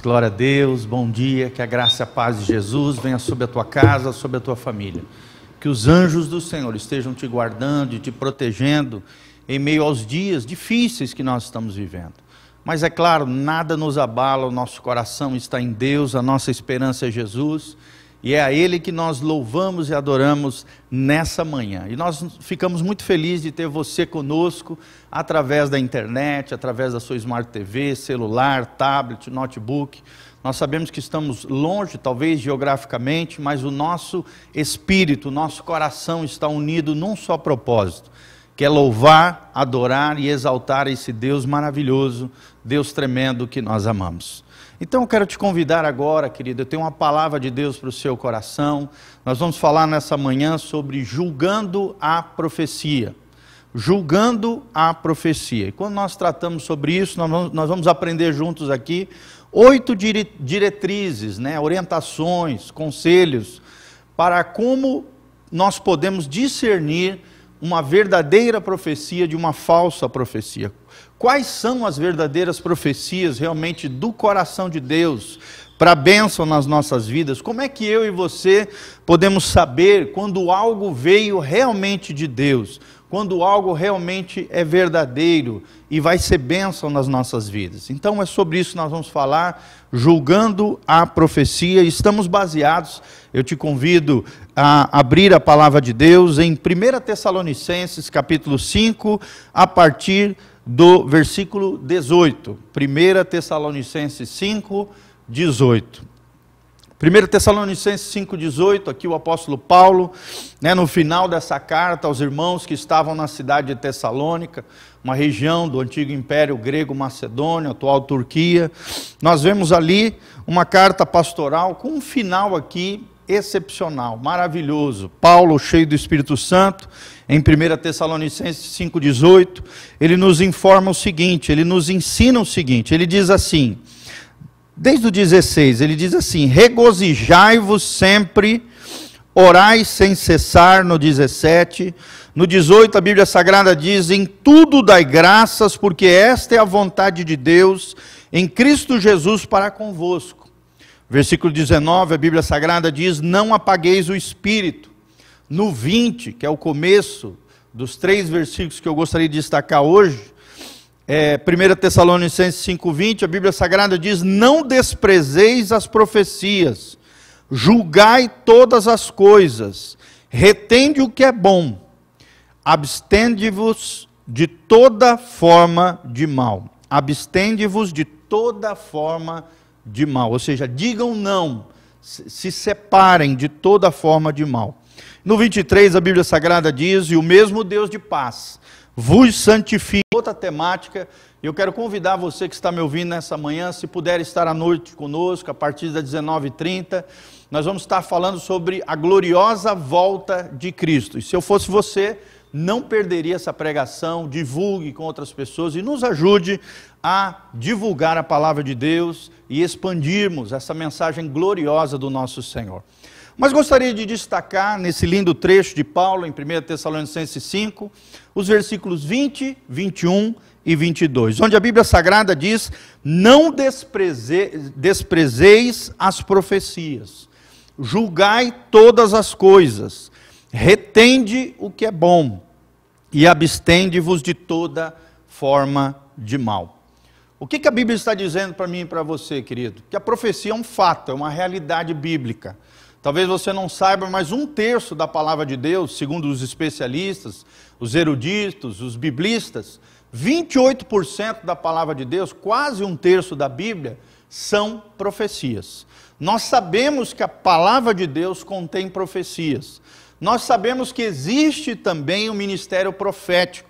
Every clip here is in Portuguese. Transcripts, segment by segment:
Glória a Deus, bom dia, que a graça e a paz de Jesus venha sobre a tua casa, sobre a tua família. Que os anjos do Senhor estejam te guardando e te protegendo em meio aos dias difíceis que nós estamos vivendo. Mas é claro, nada nos abala, o nosso coração está em Deus, a nossa esperança é Jesus e é a Ele que nós louvamos e adoramos nessa manhã. E nós ficamos muito felizes de ter você conosco através da internet, através da sua Smart TV, celular, tablet, notebook. Nós sabemos que estamos longe, talvez geograficamente, mas o nosso espírito, o nosso coração está unido num só propósito, que é louvar, adorar e exaltar esse Deus maravilhoso, Deus tremendo que nós amamos. Então eu quero te convidar agora, querido, eu tenho uma palavra de Deus para o seu coração. Nós vamos falar nessa manhã sobre julgando a profecia. Julgando a profecia. E quando nós tratamos sobre isso, nós vamos, aprender juntos aqui oito diretrizes, né, orientações, conselhos para como nós podemos discernir uma verdadeira profecia de uma falsa profecia. Quais são as verdadeiras profecias realmente do coração de Deus para bênção nas nossas vidas? Como é que eu e você podemos saber quando algo veio realmente de Deus? Quando algo realmente é verdadeiro e vai ser bênção nas nossas vidas. Então é sobre isso que nós vamos falar, julgando a profecia. Estamos baseados, eu te convido a abrir a palavra de Deus em 1 Tessalonicenses, capítulo 5, a partir do versículo 18. 1 Tessalonicenses 5, 18. 1 Tessalonicenses 5,18, aqui o apóstolo Paulo, né, no final dessa carta aos irmãos que estavam na cidade de Tessalônica, uma região do antigo Império Grego Macedônia, atual Turquia, nós vemos ali uma carta pastoral com um final aqui excepcional, maravilhoso. Paulo, cheio do Espírito Santo, em 1 Tessalonicenses 5,18, ele nos informa o seguinte, ele nos ensina o seguinte, ele diz assim, desde o 16, ele diz assim: regozijai-vos sempre, orai sem cessar, no 17. No 18, a Bíblia Sagrada diz: em tudo dai graças, porque esta é a vontade de Deus em Cristo Jesus para convosco. Versículo 19, a Bíblia Sagrada diz: Não apagueis o espírito. No 20, que é o começo dos três versículos que eu gostaria de destacar hoje, é, 1 Tessalonicenses 5,20, a Bíblia Sagrada diz: Não desprezeis as profecias, julgai todas as coisas, retende o que é bom, abstende-vos de toda forma de mal. Abstende-vos de toda forma de de mal. Ou seja, digam não, se separem de toda forma de mal. No 23, a Bíblia Sagrada diz: E o mesmo Deus de paz vos santifique. Outra temática, eu quero convidar você que está me ouvindo nessa manhã, se puder estar à noite conosco, a partir das 19h30, nós vamos estar falando sobre a gloriosa volta de Cristo. E se eu fosse você, não perderia essa pregação, divulgue com outras pessoas e nos ajude a divulgar a palavra de Deus e expandirmos essa mensagem gloriosa do nosso Senhor. Mas gostaria de destacar nesse lindo trecho de Paulo, em 1 Tessalonicenses 5, os versículos 20, 21 e 22, onde a Bíblia Sagrada diz: Não despreze, desprezeis as profecias, julgai todas as coisas retende o que é bom e abstende-vos de toda forma de mal. O que, que a Bíblia está dizendo para mim e para você, querido? Que a profecia é um fato, é uma realidade bíblica. Talvez você não saiba, mas um terço da palavra de Deus, segundo os especialistas, os eruditos, os biblistas, 28% da palavra de Deus, quase um terço da Bíblia, são profecias. Nós sabemos que a palavra de Deus contém profecias. Nós sabemos que existe também o ministério profético,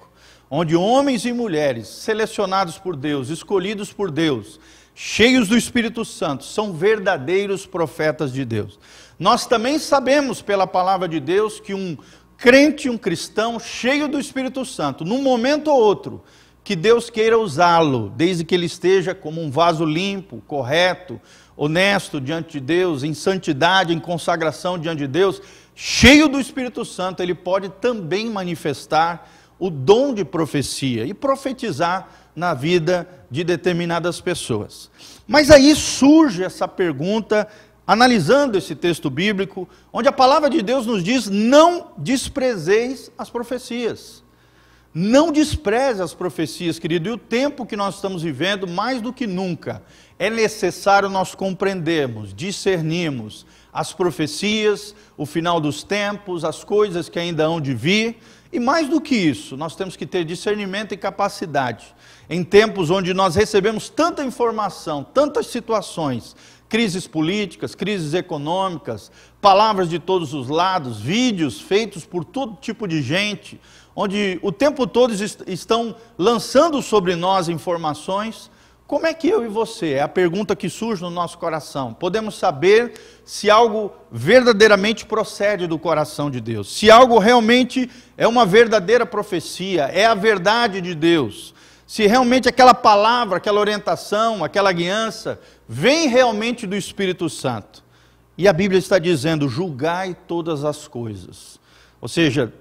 onde homens e mulheres selecionados por Deus, escolhidos por Deus, cheios do Espírito Santo, são verdadeiros profetas de Deus. Nós também sabemos pela palavra de Deus que um crente, um cristão cheio do Espírito Santo, num momento ou outro, que Deus queira usá-lo, desde que ele esteja como um vaso limpo, correto, honesto diante de Deus, em santidade, em consagração diante de Deus, cheio do Espírito Santo, ele pode também manifestar o dom de profecia e profetizar na vida de determinadas pessoas. Mas aí surge essa pergunta, analisando esse texto bíblico, onde a palavra de Deus nos diz: não desprezeis as profecias. Não despreze as profecias, querido, e o tempo que nós estamos vivendo, mais do que nunca, é necessário nós compreendermos, discernirmos as profecias, o final dos tempos, as coisas que ainda hão de vir, e mais do que isso, nós temos que ter discernimento e capacidade. Em tempos onde nós recebemos tanta informação, tantas situações, crises políticas, crises econômicas, palavras de todos os lados, vídeos feitos por todo tipo de gente, onde o tempo todo estão lançando sobre nós informações, como é que eu e você, é a pergunta que surge no nosso coração, podemos saber se algo verdadeiramente procede do coração de Deus, se algo realmente é uma verdadeira profecia, é a verdade de Deus, se realmente aquela palavra, aquela orientação, aquela guiança vem realmente do Espírito Santo. E a Bíblia está dizendo: julgai todas as coisas. Ou seja,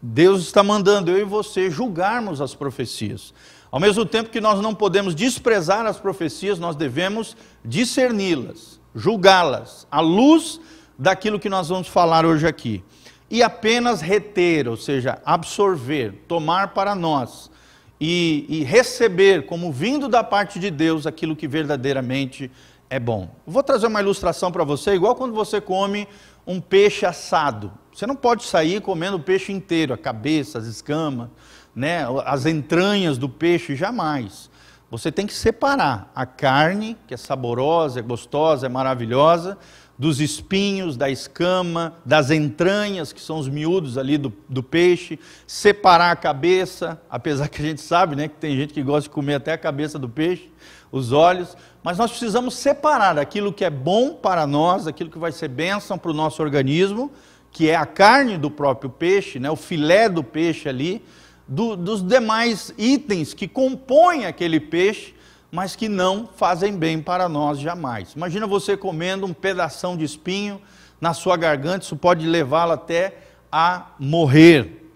Deus está mandando eu e você julgarmos as profecias. Ao mesmo tempo que nós não podemos desprezar as profecias, nós devemos discerni-las, julgá-las, à luz daquilo que nós vamos falar hoje aqui. E apenas reter, ou seja, absorver, tomar para nós e, e receber como vindo da parte de Deus aquilo que verdadeiramente é bom. Vou trazer uma ilustração para você, igual quando você come um peixe assado. Você não pode sair comendo o peixe inteiro, a cabeça, as escamas né, as entranhas do peixe, jamais. Você tem que separar a carne, que é saborosa, é gostosa, é maravilhosa, dos espinhos, da escama, das entranhas, que são os miúdos ali do, do peixe, separar a cabeça, apesar que a gente sabe né, que tem gente que gosta de comer até a cabeça do peixe, os olhos, mas nós precisamos separar aquilo que é bom para nós, aquilo que vai ser bênção para o nosso organismo, que é a carne do próprio peixe, né, o filé do peixe ali, do, dos demais itens que compõem aquele peixe, mas que não fazem bem para nós jamais. Imagina você comendo um pedação de espinho na sua garganta, isso pode levá-lo até a morrer.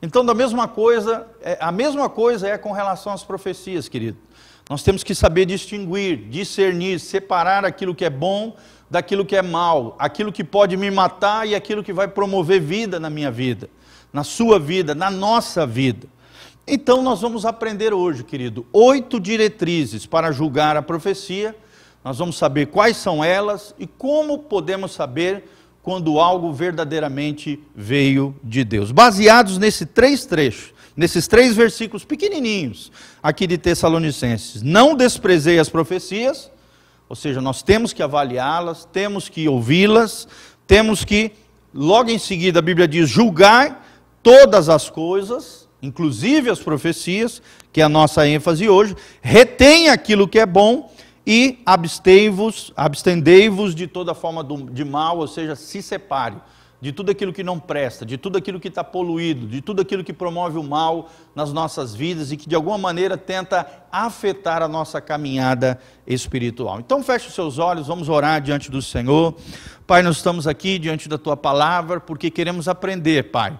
Então, da mesma coisa, é, a mesma coisa é com relação às profecias, querido. Nós temos que saber distinguir, discernir, separar aquilo que é bom daquilo que é mal, aquilo que pode me matar e aquilo que vai promover vida na minha vida na sua vida, na nossa vida. Então, nós vamos aprender hoje, querido, oito diretrizes para julgar a profecia. Nós vamos saber quais são elas e como podemos saber quando algo verdadeiramente veio de Deus. Baseados nesses três trechos, nesses três versículos pequenininhos aqui de Tessalonicenses. Não desprezei as profecias, ou seja, nós temos que avaliá-las, temos que ouvi-las, temos que, logo em seguida, a Bíblia diz: julgar todas as coisas, inclusive as profecias, que é a nossa ênfase hoje, retém aquilo que é bom e abstei-vos, abstendei-vos de toda forma de mal, ou seja, se separe de tudo aquilo que não presta, de tudo aquilo que está poluído, de tudo aquilo que promove o mal nas nossas vidas e que de alguma maneira tenta afetar a nossa caminhada espiritual. Então feche os seus olhos, vamos orar diante do Senhor. Pai, nós estamos aqui diante da tua palavra porque queremos aprender, Pai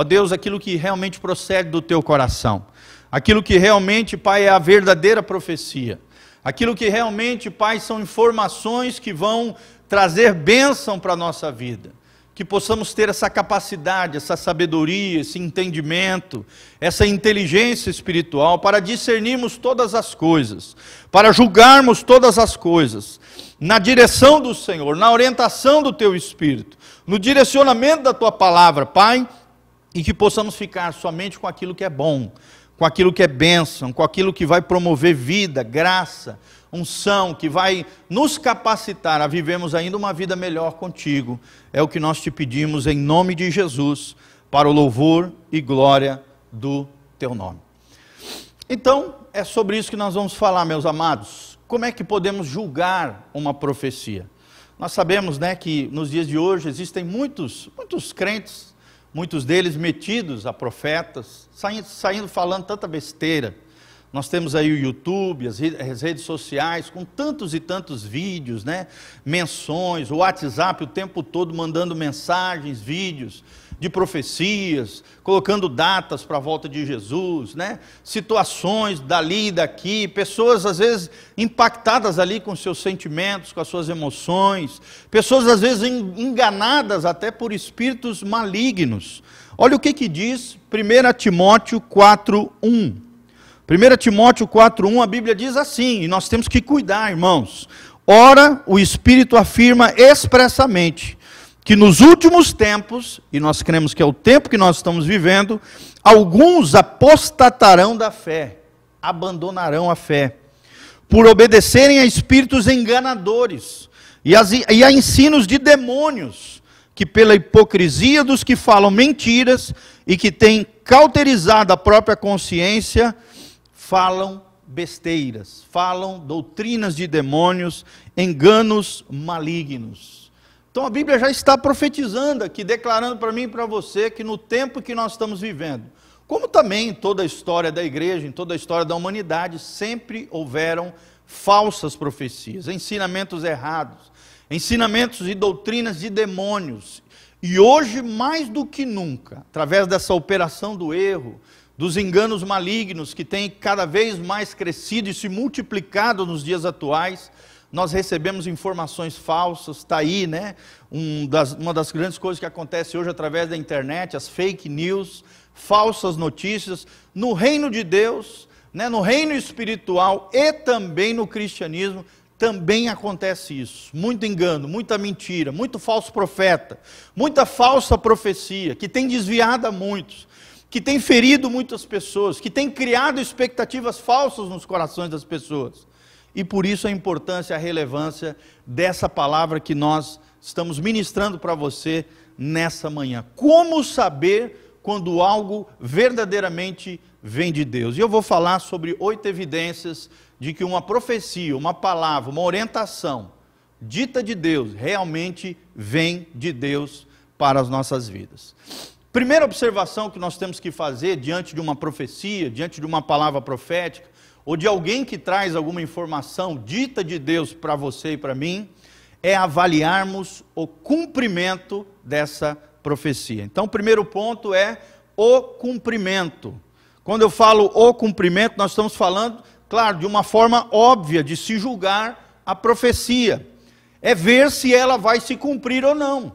Ó Deus, aquilo que realmente procede do teu coração. Aquilo que realmente, Pai, é a verdadeira profecia. Aquilo que realmente, Pai, são informações que vão trazer bênção para a nossa vida. Que possamos ter essa capacidade, essa sabedoria, esse entendimento, essa inteligência espiritual para discernirmos todas as coisas, para julgarmos todas as coisas, na direção do Senhor, na orientação do Teu Espírito, no direcionamento da Tua palavra, Pai e que possamos ficar somente com aquilo que é bom, com aquilo que é bênção, com aquilo que vai promover vida, graça, unção, que vai nos capacitar a vivermos ainda uma vida melhor contigo. É o que nós te pedimos em nome de Jesus, para o louvor e glória do teu nome. Então, é sobre isso que nós vamos falar, meus amados. Como é que podemos julgar uma profecia? Nós sabemos, né, que nos dias de hoje existem muitos, muitos crentes muitos deles metidos a profetas, saindo, saindo falando tanta besteira, Nós temos aí o YouTube, as redes sociais, com tantos e tantos vídeos, né? menções, o WhatsApp o tempo todo mandando mensagens, vídeos de profecias, colocando datas para a volta de Jesus, né? situações dali e daqui, pessoas às vezes impactadas ali com seus sentimentos, com as suas emoções, pessoas às vezes enganadas até por espíritos malignos. Olha o que, que diz 1 Timóteo 4, 1. 1 Timóteo 4,1, a Bíblia diz assim, e nós temos que cuidar, irmãos. Ora, o Espírito afirma expressamente que nos últimos tempos, e nós cremos que é o tempo que nós estamos vivendo, alguns apostatarão da fé, abandonarão a fé, por obedecerem a espíritos enganadores e, e a ensinos de demônios, que pela hipocrisia dos que falam mentiras e que têm cauterizado a própria consciência, falam besteiras, falam doutrinas de demônios, enganos malignos. Então a Bíblia já está profetizando aqui, declarando para mim e para você que no tempo que nós estamos vivendo, como também em toda a história da igreja, em toda a história da humanidade, sempre houveram falsas profecias, ensinamentos errados, ensinamentos e doutrinas de demônios. E hoje, mais do que nunca, através dessa operação do erro, dos enganos malignos que têm cada vez mais crescido e se multiplicado nos dias atuais. Nós recebemos informações falsas, está aí, né? Um das, uma das grandes coisas que acontece hoje através da internet, as fake news, falsas notícias, no reino de Deus, né? no reino espiritual e também no cristianismo, também acontece isso. Muito engano, muita mentira, muito falso profeta, muita falsa profecia, que tem desviado a muitos que tem ferido muitas pessoas, que tem criado expectativas falsas nos corações das pessoas. E por isso a importância, a relevância dessa palavra que nós estamos ministrando para você nessa manhã. Como saber quando algo verdadeiramente vem de Deus? E eu vou falar sobre oito evidências de que uma profecia, uma palavra, uma orientação dita de Deus realmente vem de Deus para as nossas vidas. Primeira observação que nós temos que fazer diante de uma profecia, diante de uma palavra profética, ou de alguém que traz alguma informação dita de Deus para você e para mim, é avaliarmos o cumprimento dessa profecia. Então, o primeiro ponto é o cumprimento. Quando eu falo o cumprimento, nós estamos falando, claro, de uma forma óbvia de se julgar a profecia. É ver se ela vai se cumprir ou não.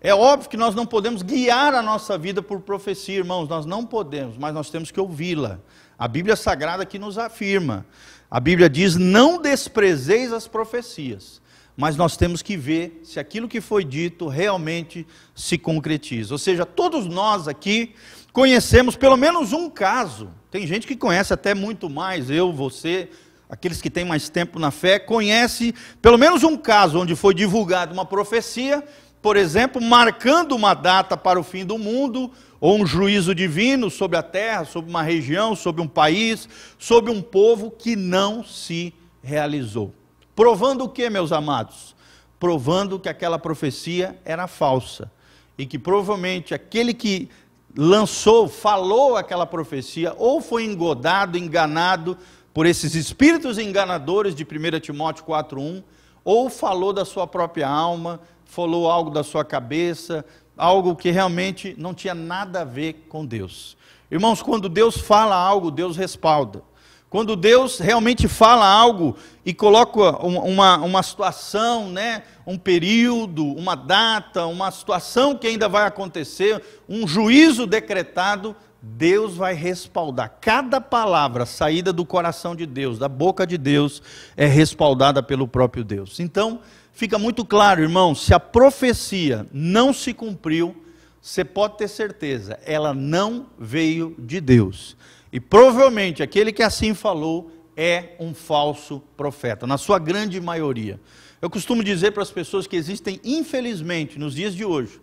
É óbvio que nós não podemos guiar a nossa vida por profecia, irmãos, nós não podemos, mas nós temos que ouvi-la. A Bíblia Sagrada que nos afirma. A Bíblia diz: não desprezeis as profecias, mas nós temos que ver se aquilo que foi dito realmente se concretiza. Ou seja, todos nós aqui conhecemos pelo menos um caso. Tem gente que conhece até muito mais, eu, você, aqueles que têm mais tempo na fé, conhece pelo menos um caso onde foi divulgada uma profecia por exemplo, marcando uma data para o fim do mundo, ou um juízo divino sobre a terra, sobre uma região, sobre um país, sobre um povo que não se realizou. Provando o que, meus amados? Provando que aquela profecia era falsa e que provavelmente aquele que lançou, falou aquela profecia, ou foi engodado, enganado por esses espíritos enganadores de 1 Timóteo 4:1, ou falou da sua própria alma, falou algo da sua cabeça, algo que realmente não tinha nada a ver com Deus. Irmãos, quando Deus fala algo, Deus respalda. Quando Deus realmente fala algo e coloca uma, uma situação, né, um período, uma data, uma situação que ainda vai acontecer, um juízo decretado, Deus vai respaldar. Cada palavra saída do coração de Deus, da boca de Deus, é respaldada pelo próprio Deus. Então, fica muito claro, irmão, se a profecia não se cumpriu, você pode ter certeza, ela não veio de Deus. E provavelmente aquele que assim falou é um falso profeta, na sua grande maioria. Eu costumo dizer para as pessoas que existem, infelizmente, nos dias de hoje,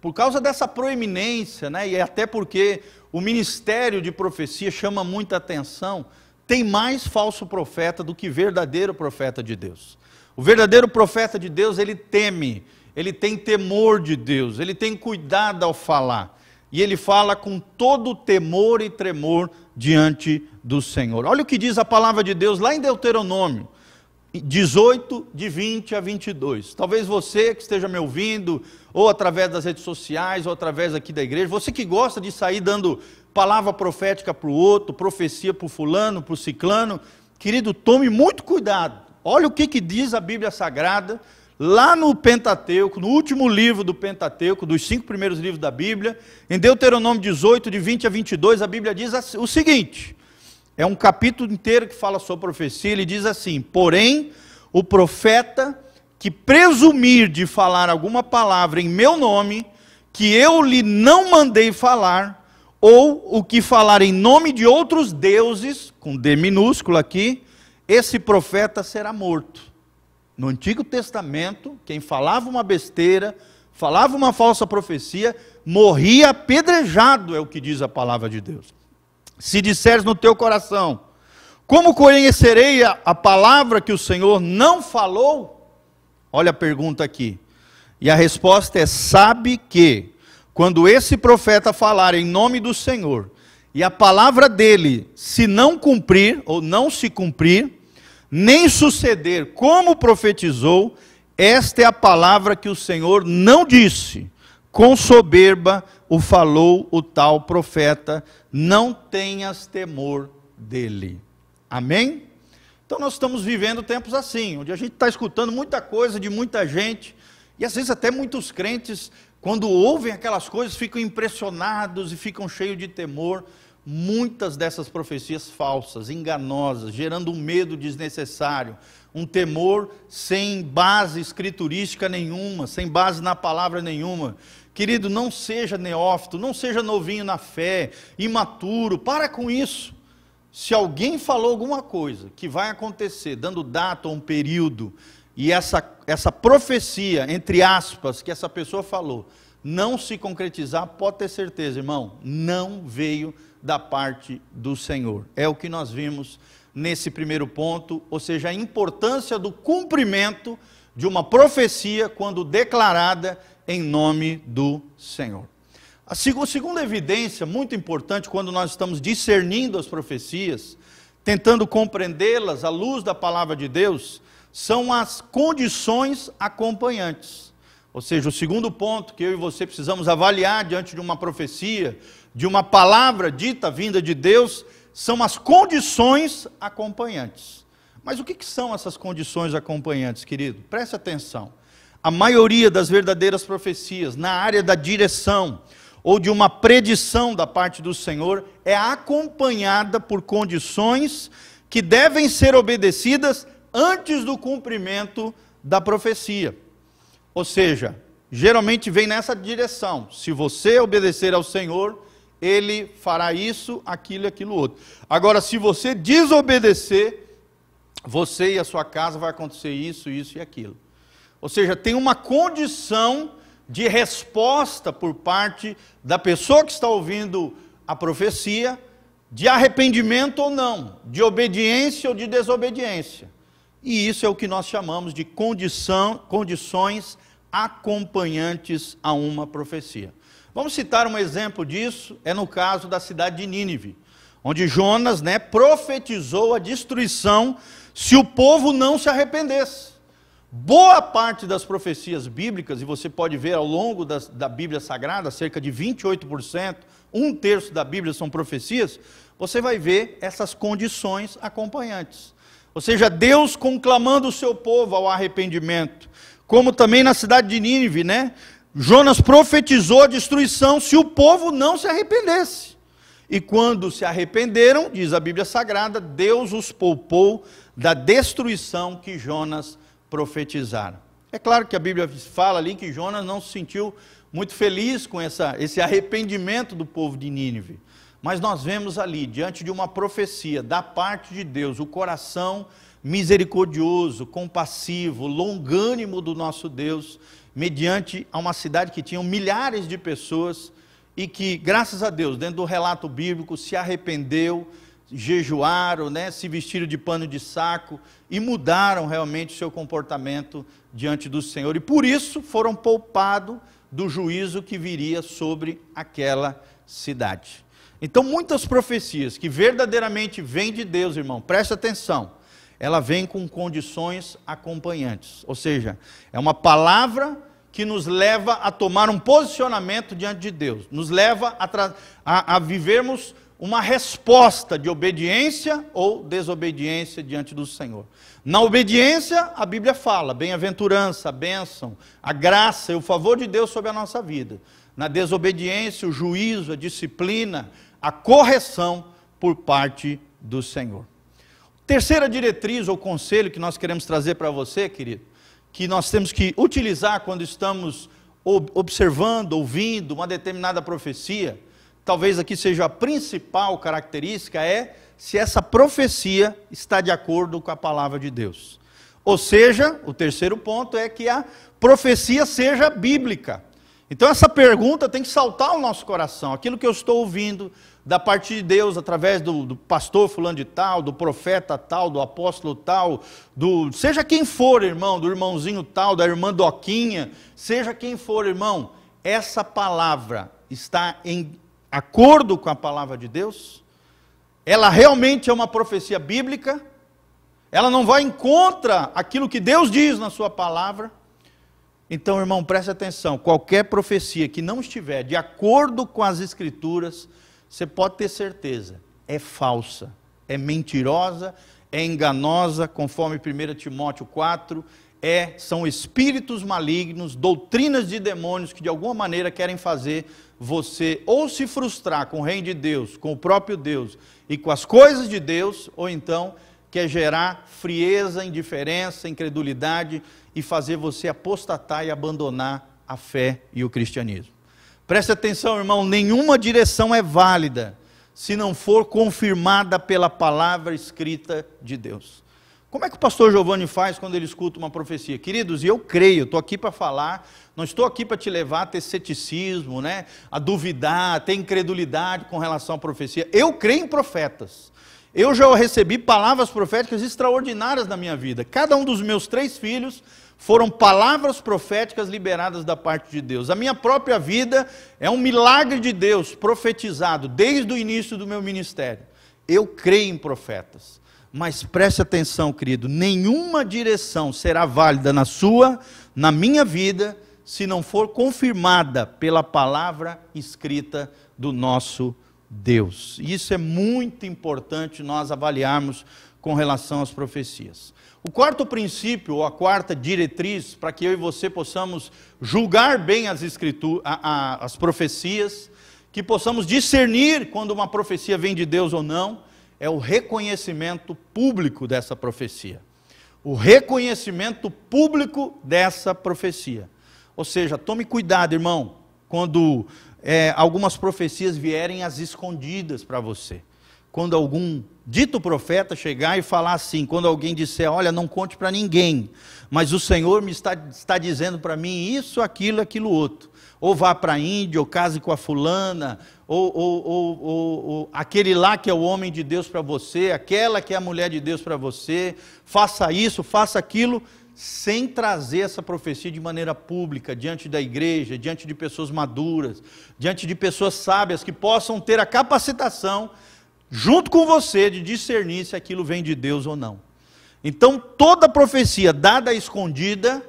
por causa dessa proeminência, né, e até porque o ministério de profecia chama muita atenção, tem mais falso profeta do que verdadeiro profeta de Deus. O verdadeiro profeta de Deus, ele teme, ele tem temor de Deus, ele tem cuidado ao falar. e ele fala com todo temor e tremor diante do Senhor. Olha o que diz a palavra de Deus lá em Deuteronômio 18, de 20 a 22. Talvez você que esteja me ouvindo, ou através das redes sociais, ou através aqui da igreja, você que gosta de sair dando palavra profética para o outro, profecia para o fulano, para o ciclano, querido, tome muito cuidado. Olha o que, que diz a Bíblia Sagrada, lá no Pentateuco, no último livro do Pentateuco, dos cinco primeiros livros da Bíblia, em Deuteronômio 18, de 20 a 22, a Bíblia diz o seguinte: é um capítulo inteiro que fala sobre profecia, ele diz assim: Porém, o profeta que presumir de falar alguma palavra em meu nome, que eu lhe não mandei falar, ou o que falar em nome de outros deuses, com D minúsculo aqui, esse profeta será morto. No Antigo Testamento, quem falava uma besteira, falava uma falsa profecia, morria apedrejado, é o que diz a palavra de Deus. Se disseres no teu coração, como conhecerei a, a palavra que o Senhor não falou? Olha a pergunta aqui. E a resposta é: sabe que, quando esse profeta falar em nome do Senhor, e a palavra dele se não cumprir, ou não se cumprir, nem suceder como profetizou, esta é a palavra que o Senhor não disse. Com soberba o falou o tal profeta, não tenhas temor dele. Amém? Então nós estamos vivendo tempos assim, onde a gente está escutando muita coisa de muita gente, e às vezes até muitos crentes, quando ouvem aquelas coisas, ficam impressionados e ficam cheios de temor. Muitas dessas profecias falsas, enganosas, gerando um medo desnecessário, um temor sem base escriturística nenhuma, sem base na palavra nenhuma. Querido, não seja neófito, não seja novinho na fé, imaturo, para com isso. Se alguém falou alguma coisa que vai acontecer, dando data ou um período, e essa, essa profecia, entre aspas, que essa pessoa falou, não se concretizar, pode ter certeza, irmão, não veio da parte do Senhor. É o que nós vimos nesse primeiro ponto, ou seja, a importância do cumprimento de uma profecia quando declarada em nome do Senhor. A segunda evidência, muito importante, quando nós estamos discernindo as profecias, tentando compreendê-las à luz da palavra de Deus, são as condições acompanhantes. Ou seja, o segundo ponto que eu e você precisamos avaliar diante de uma profecia, de uma palavra dita vinda de Deus, são as condições acompanhantes. Mas o que, são essas condições acompanhantes, querido? Preste atenção a maioria das verdadeiras profecias na área da direção ou de uma predição da parte do Senhor é acompanhada por condições que devem ser obedecidas antes do cumprimento da profecia. Ou seja, geralmente vem nessa direção. Se você obedecer ao Senhor, ele fará isso, aquilo e aquilo outro. Agora, se você desobedecer, você e a sua casa vai acontecer isso, isso e aquilo. Ou seja, tem uma condição de resposta por parte da pessoa que está ouvindo a profecia, de arrependimento ou não, de obediência ou de desobediência. E isso é o que nós chamamos de condição, condições acompanhantes a uma profecia. Vamos citar um exemplo disso, é no caso da cidade de Nínive, onde Jonas né, profetizou a destruição se o povo não se arrependesse. Boa parte das profecias bíblicas, e você pode ver ao longo das, da Bíblia Sagrada, cerca de 28%, um terço da Bíblia são profecias, você vai ver essas condições acompanhantes. Ou seja, Deus conclamando o seu povo ao arrependimento. Como também na cidade de Nínive, né? Jonas profetizou a destruição se o povo não se arrependesse. E quando se arrependeram, diz a Bíblia Sagrada, Deus os poupou da destruição que Jonas profetizaram. É claro que a Bíblia fala ali que Jonas não se sentiu muito feliz com essa, esse arrependimento do povo de Nínive. Mas nós vemos ali, diante de uma profecia da parte de Deus, o coração misericordioso, compassivo, longânimo do nosso Deus, mediante a uma cidade que tinha milhares de pessoas e que, graças a Deus, dentro do relato bíblico, se arrependeu, jejuaram, né, se vestiram de pano de saco e mudaram realmente o seu comportamento diante do Senhor. E por isso foram poupados do juízo que viria sobre aquela cidade. Então, muitas profecias que verdadeiramente vêm de Deus, irmão, preste atenção, ela vem com condições acompanhantes. Ou seja, é uma palavra que nos leva a tomar um posicionamento diante de Deus, nos leva a, a, a vivermos uma resposta de obediência ou desobediência diante do Senhor. Na obediência, a Bíblia fala, bem-aventurança, a bênção, a graça e o favor de Deus sobre a nossa vida. Na desobediência, o juízo, a disciplina, a correção por parte do Senhor. Terceira diretriz ou conselho que nós queremos trazer para você, querido, que nós temos que utilizar quando estamos observando, ouvindo uma determinada profecia, talvez aqui seja a principal característica, é se essa profecia está de acordo com a palavra de Deus. Ou seja, o terceiro ponto é que a profecia seja bíblica. Então essa pergunta tem que saltar ao nosso coração. Aquilo que eu estou ouvindo da parte de Deus através do, do, pastor fulano de tal, do profeta tal, do apóstolo tal, do seja quem for, irmão, do irmãozinho tal, da irmã Doquinha, seja quem for, irmão, essa palavra está em acordo com a palavra de Deus? Ela realmente é uma profecia bíblica? Ela não vai em contra aquilo que Deus diz na sua palavra? Então, irmão, preste atenção: qualquer profecia que não estiver de acordo com as Escrituras, você pode ter certeza, é falsa, é mentirosa, é enganosa, conforme 1 Timóteo 4, é, são espíritos malignos, doutrinas de demônios que de alguma maneira querem fazer você ou se frustrar com o reino de Deus, com o próprio Deus e com as coisas de Deus, ou então quer gerar frieza, indiferença, incredulidade e fazer você apostatar e abandonar a fé e o cristianismo. Preste atenção, irmão, nenhuma direção é válida se não for confirmada pela palavra escrita de Deus. Como é que o pastor Giovanni faz quando ele escuta uma profecia? Queridos, e eu creio, estou aqui para falar, não estou aqui para te levar a ter ceticismo, né? a duvidar, a ter incredulidade com relação à profecia. Eu creio em profetas. Eu já recebi palavras proféticas extraordinárias na minha vida. Cada um dos meus três filhos foram palavras proféticas liberadas da parte de Deus. A minha própria vida é um milagre de Deus profetizado desde o início do meu ministério. Eu creio em profetas. Mas preste atenção, querido, nenhuma direção será válida na sua, na minha vida, se não for confirmada pela palavra escrita do nosso Deus. Isso é muito importante nós avaliarmos com relação às profecias. O quarto princípio, ou a quarta diretriz, para que eu e você possamos julgar bem as, escrituras, as profecias, que possamos discernir quando uma profecia vem de Deus ou não, é o reconhecimento público dessa profecia. O reconhecimento público dessa profecia. Ou seja, tome cuidado, irmão, quando é, algumas profecias vierem às escondidas para você. Quando algum dito profeta chegar e falar assim, quando alguém disser, olha, não conte para ninguém, mas o Senhor me está, está dizendo para mim isso, aquilo, aquilo outro. Ou vá para a Índia, ou case com a fulana, ou, ou, ou, ou, aquele lá que é o homem de Deus para você, aquela que é a mulher de Deus para você, faça isso, faça aquilo sem trazer essa profecia de maneira pública, diante da igreja, diante de pessoas maduras, diante de pessoas sábias que possam ter a capacitação, junto com você, de discernir se aquilo vem de Deus ou não. Então, toda profecia dada escondida,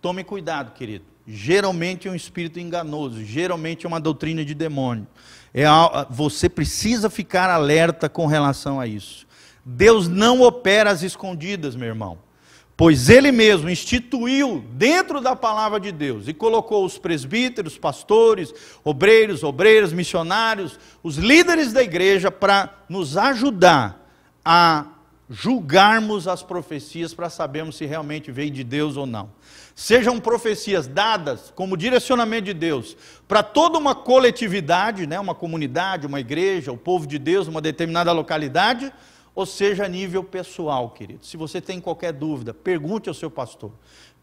tome cuidado, querido. Geralmente é um espírito enganoso, geralmente é uma doutrina de demônio. É, você precisa ficar alerta com relação a isso. Deus não opera às escondidas, meu irmão pois ele mesmo instituiu dentro da palavra de Deus e colocou os presbíteros, pastores, obreiros, obreiras, missionários, os líderes da igreja para nos ajudar a julgarmos as profecias para sabermos se realmente veio de Deus ou não. Sejam profecias dadas como direcionamento de Deus para toda uma coletividade, né, uma comunidade, uma igreja, o povo de Deus, uma determinada localidade, ou seja a nível pessoal, querido. Se você tem qualquer dúvida, pergunte ao seu pastor,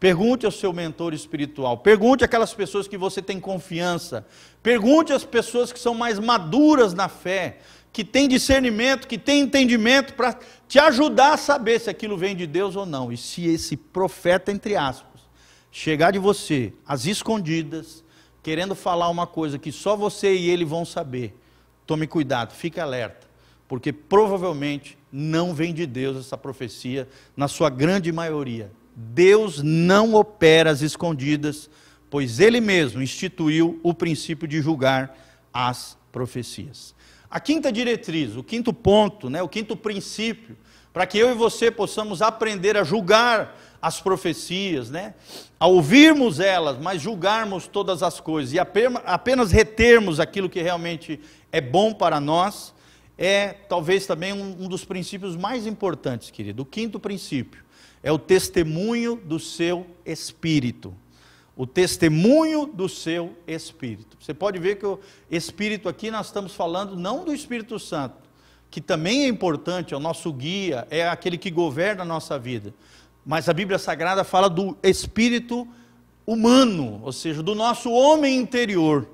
pergunte ao seu mentor espiritual, pergunte aquelas pessoas que você tem confiança, pergunte às pessoas que são mais maduras na fé, que têm discernimento, que têm entendimento para te ajudar a saber se aquilo vem de Deus ou não. E se esse profeta, entre aspas, chegar de você às escondidas, querendo falar uma coisa que só você e ele vão saber, tome cuidado, fique alerta, porque provavelmente não vem de Deus essa profecia, na sua grande maioria. Deus não opera as escondidas, pois Ele mesmo instituiu o princípio de julgar as profecias. A quinta diretriz, o quinto ponto, né, o quinto princípio, para que eu e você possamos aprender a julgar as profecias, né, a ouvirmos elas, mas julgarmos todas as coisas e apenas retermos aquilo que realmente é bom para nós, é talvez também um, um dos princípios mais importantes, querido. O quinto princípio é o testemunho do seu espírito. O testemunho do seu espírito. Você pode ver que o espírito aqui nós estamos falando não do Espírito Santo, que também é importante, é o nosso guia, é aquele que governa a nossa vida. Mas a Bíblia Sagrada fala do espírito humano, ou seja, do nosso homem interior.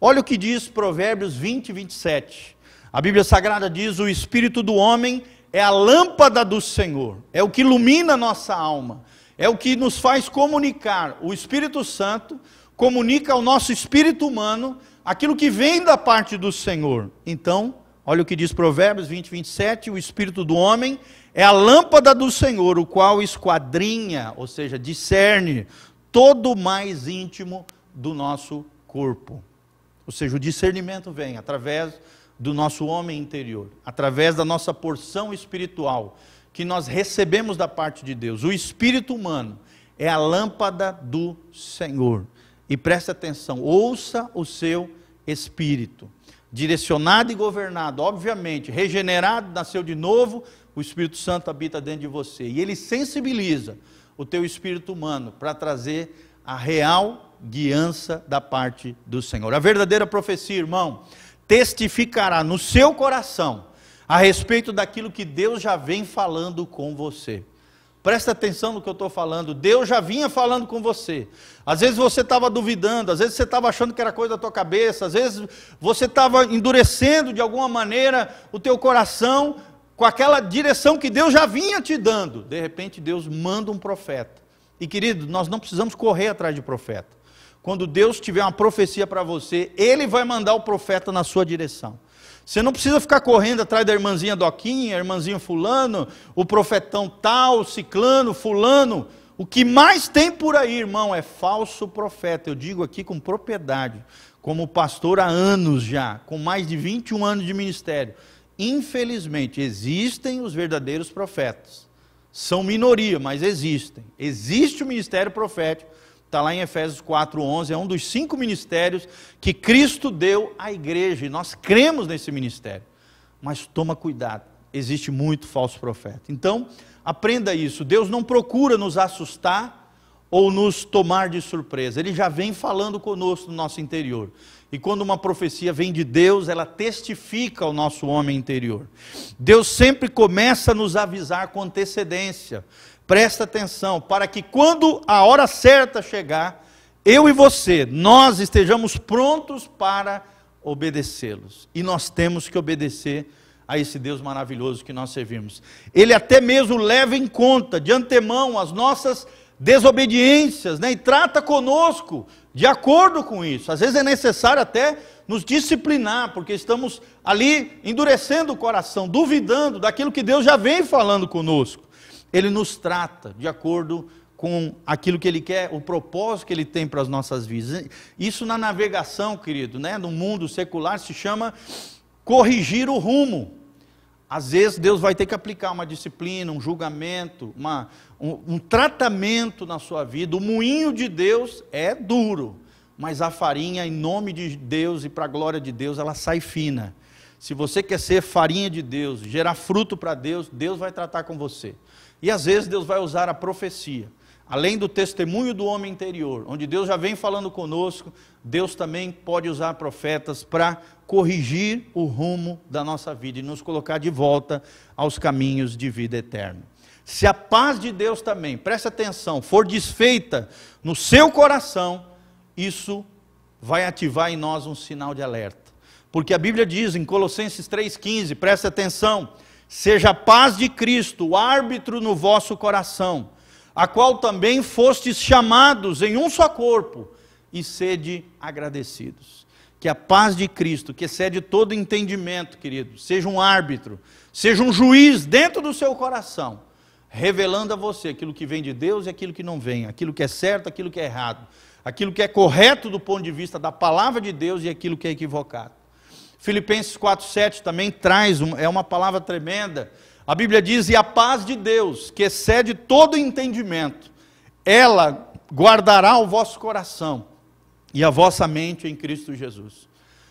Olha o que diz Provérbios 20, 27. A Bíblia Sagrada diz: o espírito do homem é a lâmpada do Senhor, é o que ilumina a nossa alma, é o que nos faz comunicar. O Espírito Santo comunica ao nosso espírito humano aquilo que vem da parte do Senhor. Então, olha o que diz Provérbios 20, 27: o espírito do homem é a lâmpada do Senhor, o qual esquadrinha, ou seja, discerne todo o mais íntimo do nosso corpo. Ou seja, o discernimento vem através do nosso homem interior, através da nossa porção espiritual que nós recebemos da parte de Deus. O espírito humano é a lâmpada do Senhor. E preste atenção, ouça o seu espírito. Direcionado e governado, obviamente, regenerado, nasceu de novo, o Espírito Santo habita dentro de você. E ele sensibiliza o teu espírito humano para trazer a real guiança da parte do Senhor. A verdadeira profecia, irmão, testificará no seu coração a respeito daquilo que Deus já vem falando com você. Presta atenção no que eu estou falando. Deus já vinha falando com você. Às vezes você estava duvidando, às vezes você estava achando que era coisa da tua cabeça, às vezes você estava endurecendo de alguma maneira o teu coração com aquela direção que Deus já vinha te dando. De repente Deus manda um profeta. E querido, nós não precisamos correr atrás de profeta. Quando Deus tiver uma profecia para você, Ele vai mandar o profeta na sua direção. Você não precisa ficar correndo atrás da irmãzinha Doquinha, irmãzinho Fulano, o profetão tal, ciclano, fulano. O que mais tem por aí, irmão, é falso profeta. Eu digo aqui com propriedade, como pastor há anos já, com mais de 21 anos de ministério. Infelizmente, existem os verdadeiros profetas. São minoria, mas existem. Existe o ministério profético Está lá em Efésios 4,11, é um dos cinco ministérios que Cristo deu à igreja, e nós cremos nesse ministério. Mas toma cuidado, existe muito falso profeta. Então, aprenda isso. Deus não procura nos assustar ou nos tomar de surpresa, Ele já vem falando conosco no nosso interior. E quando uma profecia vem de Deus, ela testifica o nosso homem interior. Deus sempre começa a nos avisar com antecedência. Presta atenção, para que quando a hora certa chegar, eu e você, nós estejamos prontos para obedecê-los. E nós temos que obedecer a esse Deus maravilhoso que nós servimos. Ele até mesmo leva em conta de antemão as nossas desobediências, né? E trata conosco de acordo com isso. Às vezes é necessário até nos disciplinar, porque estamos ali endurecendo o coração, duvidando daquilo que Deus já vem falando conosco. Ele nos trata de acordo com aquilo que ele quer, o propósito que ele tem para as nossas vidas. Isso na navegação, querido, né, no mundo secular se chama corrigir o rumo. Às vezes Deus vai ter que aplicar uma disciplina, um julgamento, uma, um, um tratamento na sua vida. O moinho de Deus é duro, mas a farinha, em nome de Deus e para a glória de Deus, ela sai fina. Se você quer ser farinha de Deus, gerar fruto para Deus, Deus vai tratar com você. E às vezes Deus vai usar a profecia. Além do testemunho do homem interior, onde Deus já vem falando conosco, Deus também pode usar profetas para corrigir o rumo da nossa vida e nos colocar de volta aos caminhos de vida eterna. Se a paz de Deus também, preste atenção, for desfeita no seu coração, isso vai ativar em nós um sinal de alerta. Porque a Bíblia diz em Colossenses 3,15, preste atenção, Seja a paz de Cristo o árbitro no vosso coração, a qual também fostes chamados em um só corpo, e sede agradecidos. Que a paz de Cristo, que excede todo entendimento, querido, seja um árbitro, seja um juiz dentro do seu coração, revelando a você aquilo que vem de Deus e aquilo que não vem, aquilo que é certo, aquilo que é errado, aquilo que é correto do ponto de vista da palavra de Deus e aquilo que é equivocado. Filipenses 4,7 também traz, é uma palavra tremenda. A Bíblia diz: E a paz de Deus, que excede todo entendimento, ela guardará o vosso coração e a vossa mente em Cristo Jesus.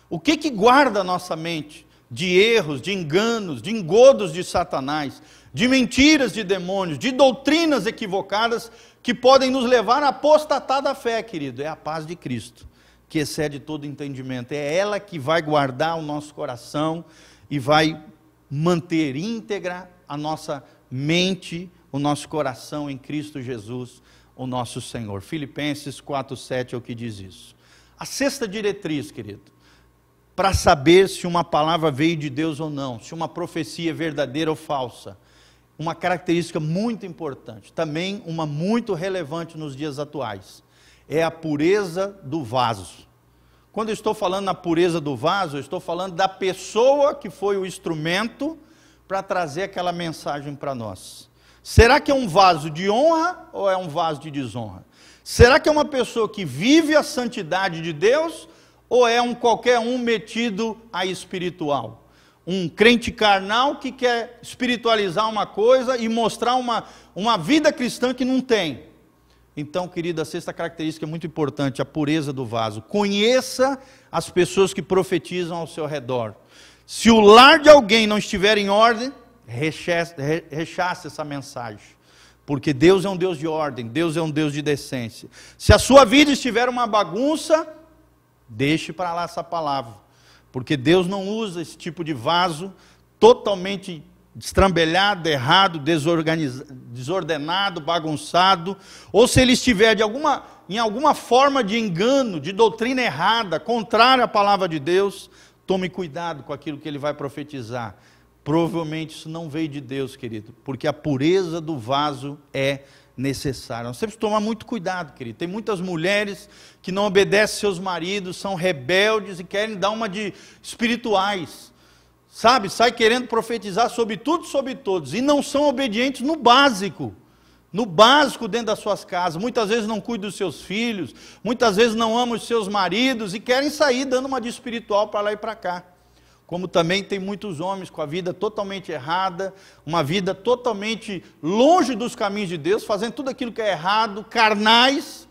O que que guarda a nossa mente de erros, de enganos, de engodos de Satanás, de mentiras de demônios, de doutrinas equivocadas que podem nos levar a apostatar da fé, querido? É a paz de Cristo, que excede todo entendimento. É ela que vai guardar o nosso coração e vai manter íntegra a nossa mente, o nosso coração em Cristo Jesus o nosso Senhor. Filipenses 4,7 é o que diz isso. A sexta diretriz, querido, para saber se uma palavra veio de Deus ou não, se uma profecia é verdadeira ou falsa, uma característica muito importante, também uma muito relevante nos dias atuais, é a pureza do vaso. Quando eu estou falando na pureza do vaso, eu estou falando da pessoa que foi o instrumento para trazer aquela mensagem para nós. Será que é um vaso de honra ou é um vaso de desonra? Será que é uma pessoa que vive a santidade de Deus ou é um qualquer um metido a espiritual? Um crente carnal que quer espiritualizar uma coisa e mostrar uma, uma vida cristã que não tem. Então, querida, a sexta característica é muito importante, a pureza do vaso. Conheça as pessoas que profetizam ao seu redor. Se o lar de alguém não estiver em ordem, rechace essa mensagem. Porque Deus é um Deus de ordem, Deus é um Deus de decência. Se a sua vida estiver uma bagunça, deixe para lá essa palavra. Porque Deus não usa esse tipo de vaso totalmente destrambelhado, errado, desordenado, bagunçado, ou se ele estiver de alguma, em alguma forma de engano, de doutrina errada, contrária à palavra de Deus, tome cuidado com aquilo que ele vai profetizar. Provavelmente isso não veio de Deus, querido, porque a pureza do vaso é necessária. Nós temos que tomar muito cuidado, querido. Tem muitas mulheres que não obedecem seus maridos, são rebeldes e querem dar uma de espirituais. Sabe, sai querendo profetizar sobre tudo e sobre todos e não são obedientes no básico. No básico dentro das suas casas, muitas vezes não cuidam dos seus filhos, muitas vezes não amam os seus maridos e querem sair dando uma de espiritual para lá e para cá como também tem muitos homens com a vida totalmente errada, uma vida totalmente longe dos caminhos de Deus, fazendo tudo aquilo que é errado, carnais,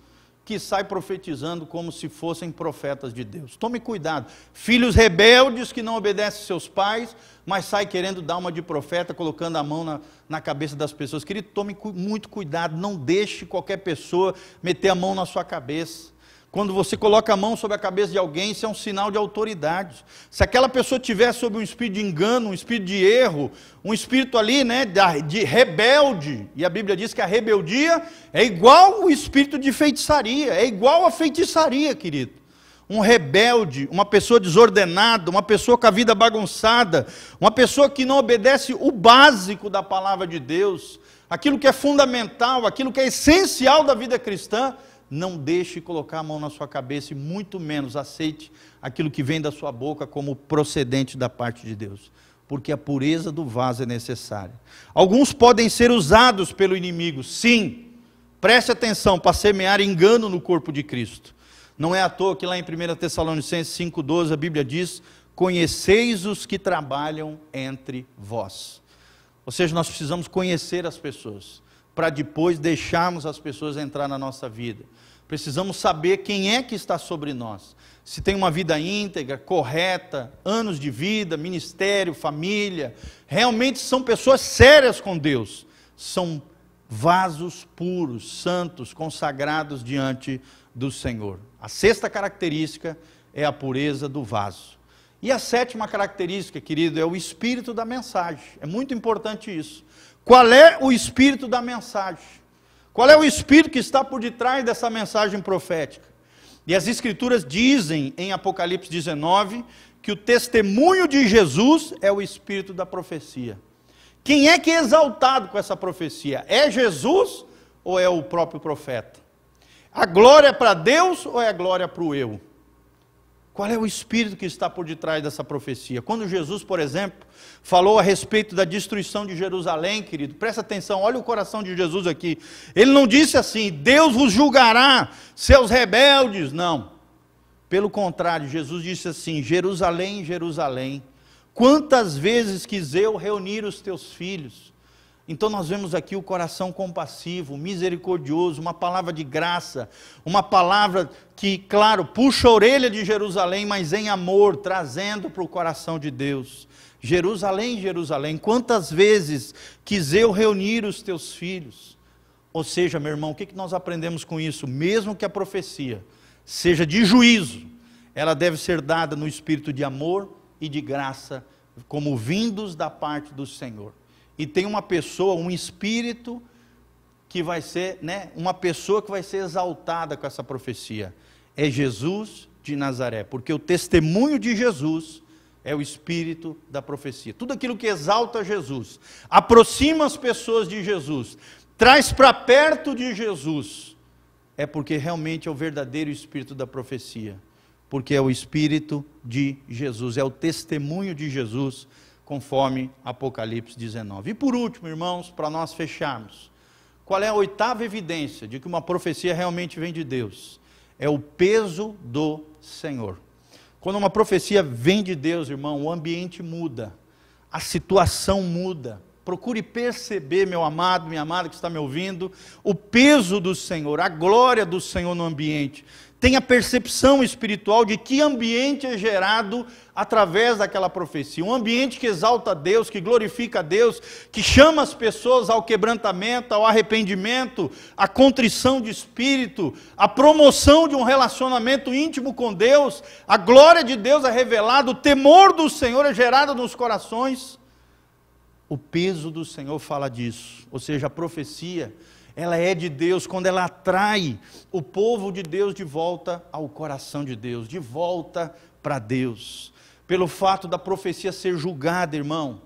que sai profetizando como se fossem profetas de Deus. Tome cuidado. Filhos rebeldes que não obedecem seus pais, mas sai querendo dar uma de profeta, colocando a mão na, na cabeça das pessoas. Querido, tome muito cuidado, não deixe qualquer pessoa meter a mão na sua cabeça. Quando você coloca a mão sobre a cabeça de alguém, isso é um sinal de autoridade. Se aquela pessoa tiver sob um espírito de engano, um espírito de erro, um espírito ali, né, de rebelde, e a Bíblia diz que a rebeldia é igual o espírito de feitiçaria, é igual a feitiçaria, querido. Um rebelde, uma pessoa desordenada, uma pessoa com a vida bagunçada, uma pessoa que não obedece o básico da palavra de Deus, aquilo que é fundamental, aquilo que é essencial da vida cristã, não deixe colocar a mão na sua cabeça e muito menos aceite aquilo que vem da sua boca como procedente da parte de Deus, porque a pureza do vaso é necessária. Alguns podem ser usados pelo inimigo, sim. Preste atenção para semear engano no corpo de Cristo. Não é à toa que lá em 1 Tessalonicenses 5,12 a Bíblia diz: Conheceis os que trabalham entre vós. Ou seja, nós precisamos conhecer as pessoas para depois deixarmos as pessoas entrar na nossa vida. Precisamos saber quem é que está sobre nós. Se tem uma vida íntegra, correta, anos de vida, ministério, família. Realmente são pessoas sérias com Deus. São vasos puros, santos, consagrados diante do Senhor. A sexta característica é a pureza do vaso. E a sétima característica, querido, é o espírito da mensagem. É muito importante isso. Qual é o espírito da mensagem? Qual é o espírito que está por detrás dessa mensagem profética? E as Escrituras dizem em Apocalipse 19 que o testemunho de Jesus é o espírito da profecia. Quem é que é exaltado com essa profecia? É Jesus ou é o próprio profeta? A glória é para Deus ou é a glória para o eu? Qual é o espírito que está por detrás dessa profecia? Quando Jesus, por exemplo, falou a respeito da destruição de Jerusalém, querido, presta atenção, olha o coração de Jesus aqui. Ele não disse assim: Deus vos julgará, seus rebeldes. Não. Pelo contrário, Jesus disse assim: Jerusalém, Jerusalém, quantas vezes quis eu reunir os teus filhos então nós vemos aqui o coração compassivo, misericordioso, uma palavra de graça, uma palavra que, claro, puxa a orelha de Jerusalém, mas em amor, trazendo para o coração de Deus. Jerusalém, Jerusalém, quantas vezes quis eu reunir os teus filhos? Ou seja, meu irmão, o que nós aprendemos com isso? Mesmo que a profecia seja de juízo, ela deve ser dada no espírito de amor e de graça, como vindos da parte do Senhor e tem uma pessoa, um espírito que vai ser, né, uma pessoa que vai ser exaltada com essa profecia. É Jesus de Nazaré, porque o testemunho de Jesus é o espírito da profecia. Tudo aquilo que exalta Jesus, aproxima as pessoas de Jesus, traz para perto de Jesus, é porque realmente é o verdadeiro espírito da profecia, porque é o espírito de Jesus, é o testemunho de Jesus conforme Apocalipse 19. E por último, irmãos, para nós fecharmos, qual é a oitava evidência de que uma profecia realmente vem de Deus? É o peso do Senhor. Quando uma profecia vem de Deus, irmão, o ambiente muda, a situação muda. Procure perceber, meu amado, minha amada que está me ouvindo, o peso do Senhor, a glória do Senhor no ambiente tem a percepção espiritual de que ambiente é gerado através daquela profecia. Um ambiente que exalta Deus, que glorifica Deus, que chama as pessoas ao quebrantamento, ao arrependimento, à contrição de espírito, à promoção de um relacionamento íntimo com Deus. A glória de Deus é revelada, o temor do Senhor é gerado nos corações. O peso do Senhor fala disso, ou seja, a profecia ela é de Deus quando ela atrai o povo de Deus de volta ao coração de Deus, de volta para Deus. Pelo fato da profecia ser julgada, irmão,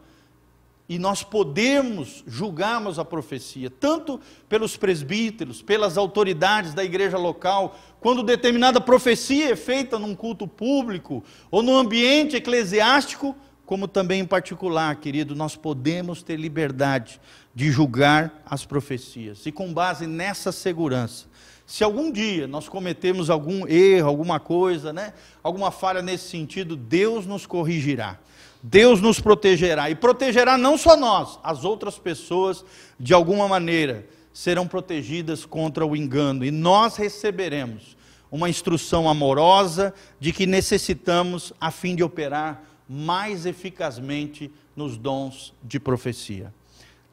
e nós podemos julgarmos a profecia, tanto pelos presbíteros, pelas autoridades da igreja local, quando determinada profecia é feita num culto público ou no ambiente eclesiástico, como também em particular, querido, nós podemos ter liberdade de julgar as profecias. E com base nessa segurança, se algum dia nós cometemos algum erro, alguma coisa, né, alguma falha nesse sentido, Deus nos corrigirá. Deus nos protegerá e protegerá não só nós, as outras pessoas de alguma maneira serão protegidas contra o engano e nós receberemos uma instrução amorosa de que necessitamos a fim de operar mais eficazmente nos dons de profecia.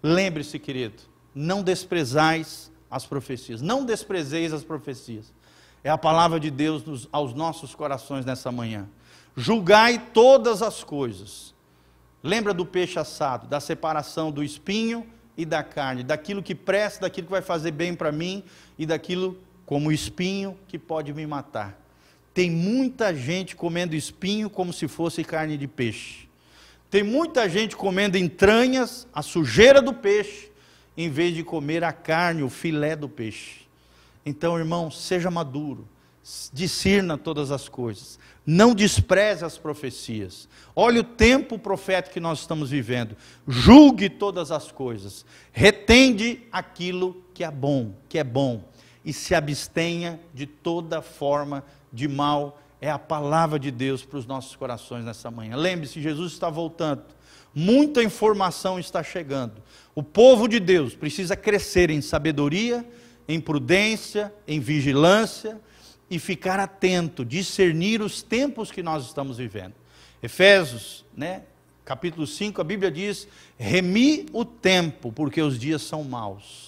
Lembre-se, querido, não desprezais as profecias, não desprezeis as profecias. É a palavra de Deus nos, aos nossos corações nessa manhã. Julgai todas as coisas. Lembra do peixe assado, da separação do espinho e da carne, daquilo que presta, daquilo que vai fazer bem para mim e daquilo como espinho que pode me matar. Tem muita gente comendo espinho como se fosse carne de peixe. Tem muita gente comendo entranhas, a sujeira do peixe, em vez de comer a carne, o filé do peixe. Então, irmão, seja maduro, discirna todas as coisas, não despreze as profecias. Olhe o tempo profético que nós estamos vivendo. Julgue todas as coisas. Retende aquilo que é bom, que é bom, e se abstenha de toda forma de mal é a palavra de Deus para os nossos corações nessa manhã. Lembre-se, Jesus está voltando. Muita informação está chegando. O povo de Deus precisa crescer em sabedoria, em prudência, em vigilância e ficar atento, discernir os tempos que nós estamos vivendo. Efésios, né, capítulo 5, a Bíblia diz: "Remi o tempo, porque os dias são maus".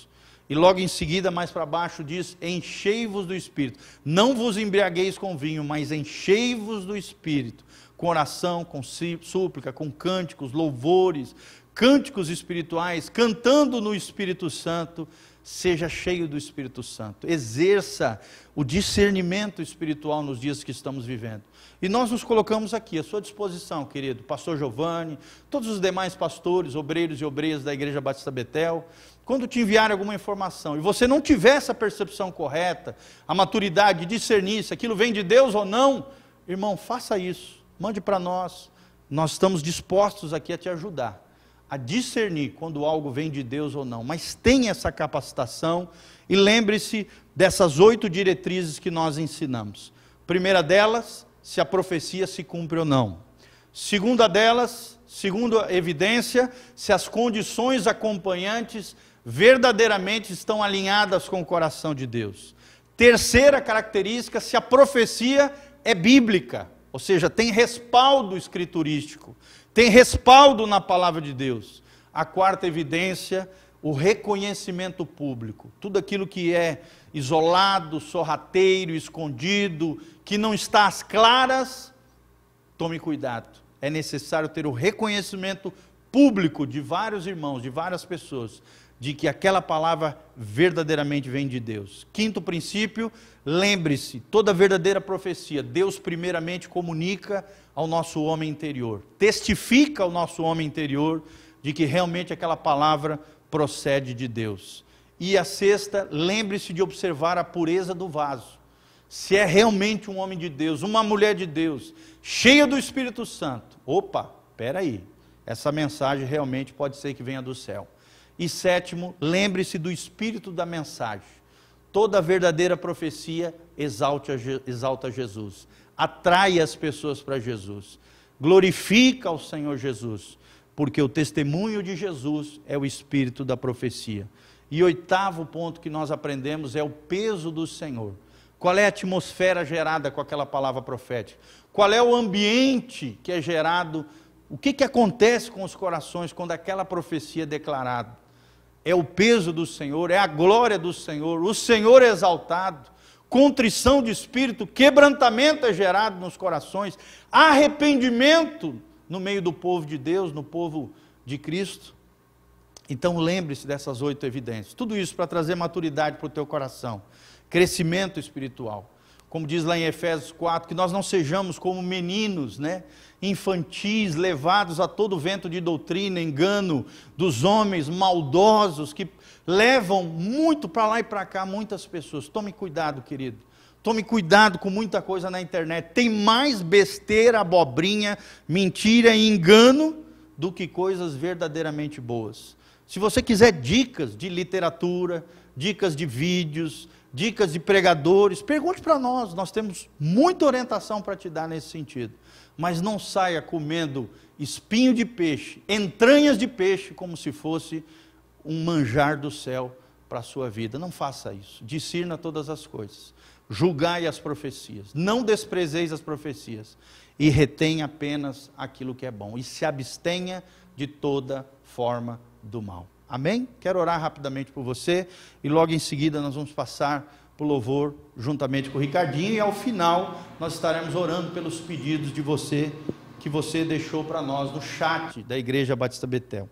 E logo em seguida, mais para baixo, diz: Enchei-vos do espírito. Não vos embriagueis com vinho, mas enchei-vos do espírito. Com oração, com súplica, com cânticos, louvores, cânticos espirituais, cantando no Espírito Santo. Seja cheio do Espírito Santo. Exerça o discernimento espiritual nos dias que estamos vivendo. E nós nos colocamos aqui à sua disposição, querido, pastor Giovanni, todos os demais pastores, obreiros e obreiras da Igreja Batista Betel quando te enviarem alguma informação e você não tiver essa percepção correta, a maturidade de discernir se aquilo vem de Deus ou não, irmão, faça isso, mande para nós. Nós estamos dispostos aqui a te ajudar a discernir quando algo vem de Deus ou não, mas tenha essa capacitação e lembre-se dessas oito diretrizes que nós ensinamos. Primeira delas, se a profecia se cumpre ou não. Segunda delas, segunda evidência, se as condições acompanhantes verdadeiramente estão alinhadas com o coração de Deus. Terceira característica, se a profecia é bíblica, ou seja, tem respaldo escriturístico tem respaldo na palavra de Deus. A quarta evidência, o reconhecimento público. Tudo aquilo que é isolado, sorrateiro, escondido, que não está às claras, tome cuidado. É necessário ter o reconhecimento público de vários irmãos, de várias pessoas, de que aquela palavra verdadeiramente vem de Deus. Quinto princípio, lembre-se, toda verdadeira profecia, Deus primeiramente comunica ao nosso homem interior, testifica ao nosso homem interior de que realmente aquela palavra procede de Deus. E a sexta, lembre-se de observar a pureza do vaso. Se é realmente um homem de Deus, uma mulher de Deus, cheia do Espírito Santo. Opa, espera aí. Essa mensagem realmente pode ser que venha do céu. E sétimo, lembre-se do espírito da mensagem. Toda verdadeira profecia exalta, exalta Jesus, atrai as pessoas para Jesus, glorifica ao Senhor Jesus, porque o testemunho de Jesus é o espírito da profecia. E oitavo ponto que nós aprendemos é o peso do Senhor. Qual é a atmosfera gerada com aquela palavra profética? Qual é o ambiente que é gerado? O que, que acontece com os corações quando aquela profecia é declarada? É o peso do Senhor, é a glória do Senhor, o Senhor é exaltado, contrição de espírito, quebrantamento é gerado nos corações, arrependimento no meio do povo de Deus, no povo de Cristo. Então lembre-se dessas oito evidências. Tudo isso para trazer maturidade para o teu coração, crescimento espiritual. Como diz lá em Efésios 4, que nós não sejamos como meninos, né? infantis, levados a todo vento de doutrina, engano dos homens maldosos que levam muito para lá e para cá muitas pessoas. Tome cuidado, querido. Tome cuidado com muita coisa na internet. Tem mais besteira, abobrinha, mentira e engano do que coisas verdadeiramente boas. Se você quiser dicas de literatura, dicas de vídeos, dicas de pregadores, pergunte para nós, nós temos muita orientação para te dar nesse sentido mas não saia comendo espinho de peixe, entranhas de peixe, como se fosse um manjar do céu para a sua vida. Não faça isso. Discirna todas as coisas. Julgai as profecias. Não desprezeis as profecias. E retenha apenas aquilo que é bom. E se abstenha de toda forma do mal. Amém? Quero orar rapidamente por você e logo em seguida nós vamos passar para o louvor juntamente com o Ricardinho e ao final nós estaremos orando pelos pedidos de você que você deixou para nós no chat da Igreja Batista Betel.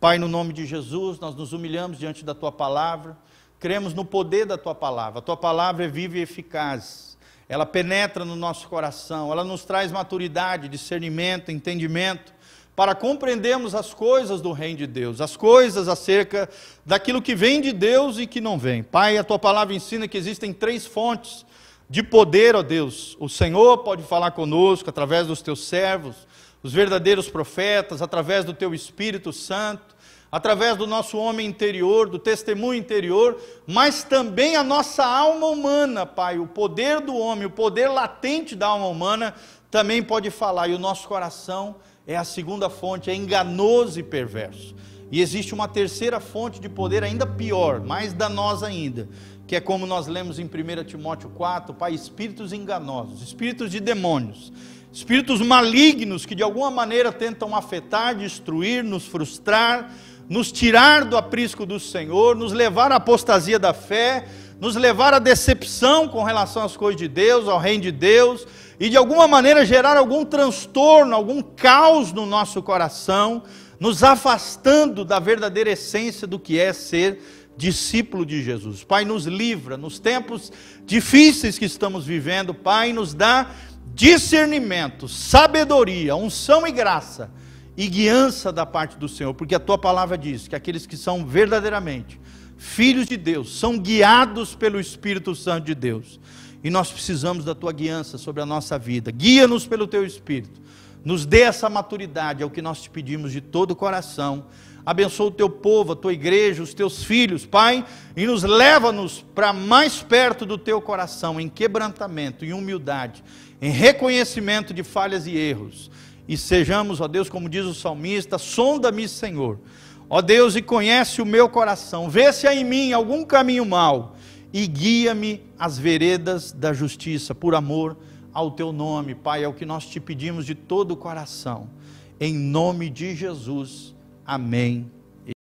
Pai, no nome de Jesus, nós nos humilhamos diante da tua palavra, cremos no poder da tua palavra. A tua palavra é viva e eficaz. Ela penetra no nosso coração, ela nos traz maturidade, discernimento, entendimento para compreendermos as coisas do reino de Deus, as coisas acerca daquilo que vem de Deus e que não vem. Pai, a tua palavra ensina que existem três fontes de poder, ó Deus. O Senhor pode falar conosco através dos teus servos, os verdadeiros profetas, através do teu Espírito Santo, através do nosso homem interior, do testemunho interior, mas também a nossa alma humana, Pai, o poder do homem, o poder latente da alma humana também pode falar e o nosso coração é a segunda fonte, é enganoso e perverso. E existe uma terceira fonte de poder ainda pior, mais danosa ainda, que é como nós lemos em 1 Timóteo 4, Pai, espíritos enganosos, espíritos de demônios, espíritos malignos que de alguma maneira tentam afetar, destruir, nos frustrar, nos tirar do aprisco do Senhor, nos levar à apostasia da fé, nos levar à decepção com relação às coisas de Deus, ao reino de Deus, e de alguma maneira gerar algum transtorno, algum caos no nosso coração, nos afastando da verdadeira essência do que é ser discípulo de Jesus. Pai, nos livra nos tempos difíceis que estamos vivendo, Pai, nos dá discernimento, sabedoria, unção e graça, e guiança da parte do Senhor, porque a tua palavra diz que aqueles que são verdadeiramente filhos de Deus são guiados pelo Espírito Santo de Deus. E nós precisamos da tua guiança sobre a nossa vida. Guia-nos pelo teu Espírito. Nos dê essa maturidade, é o que nós te pedimos de todo o coração. Abençoa o teu povo, a tua igreja, os teus filhos, Pai, e nos leva-nos para mais perto do teu coração, em quebrantamento, em humildade, em reconhecimento de falhas e erros. E sejamos, ó Deus, como diz o salmista, sonda-me, Senhor. Ó Deus, e conhece o meu coração, vê se há em mim algum caminho mau e guia-me às veredas da justiça, por amor ao teu nome, Pai, é o que nós te pedimos de todo o coração. Em nome de Jesus. Amém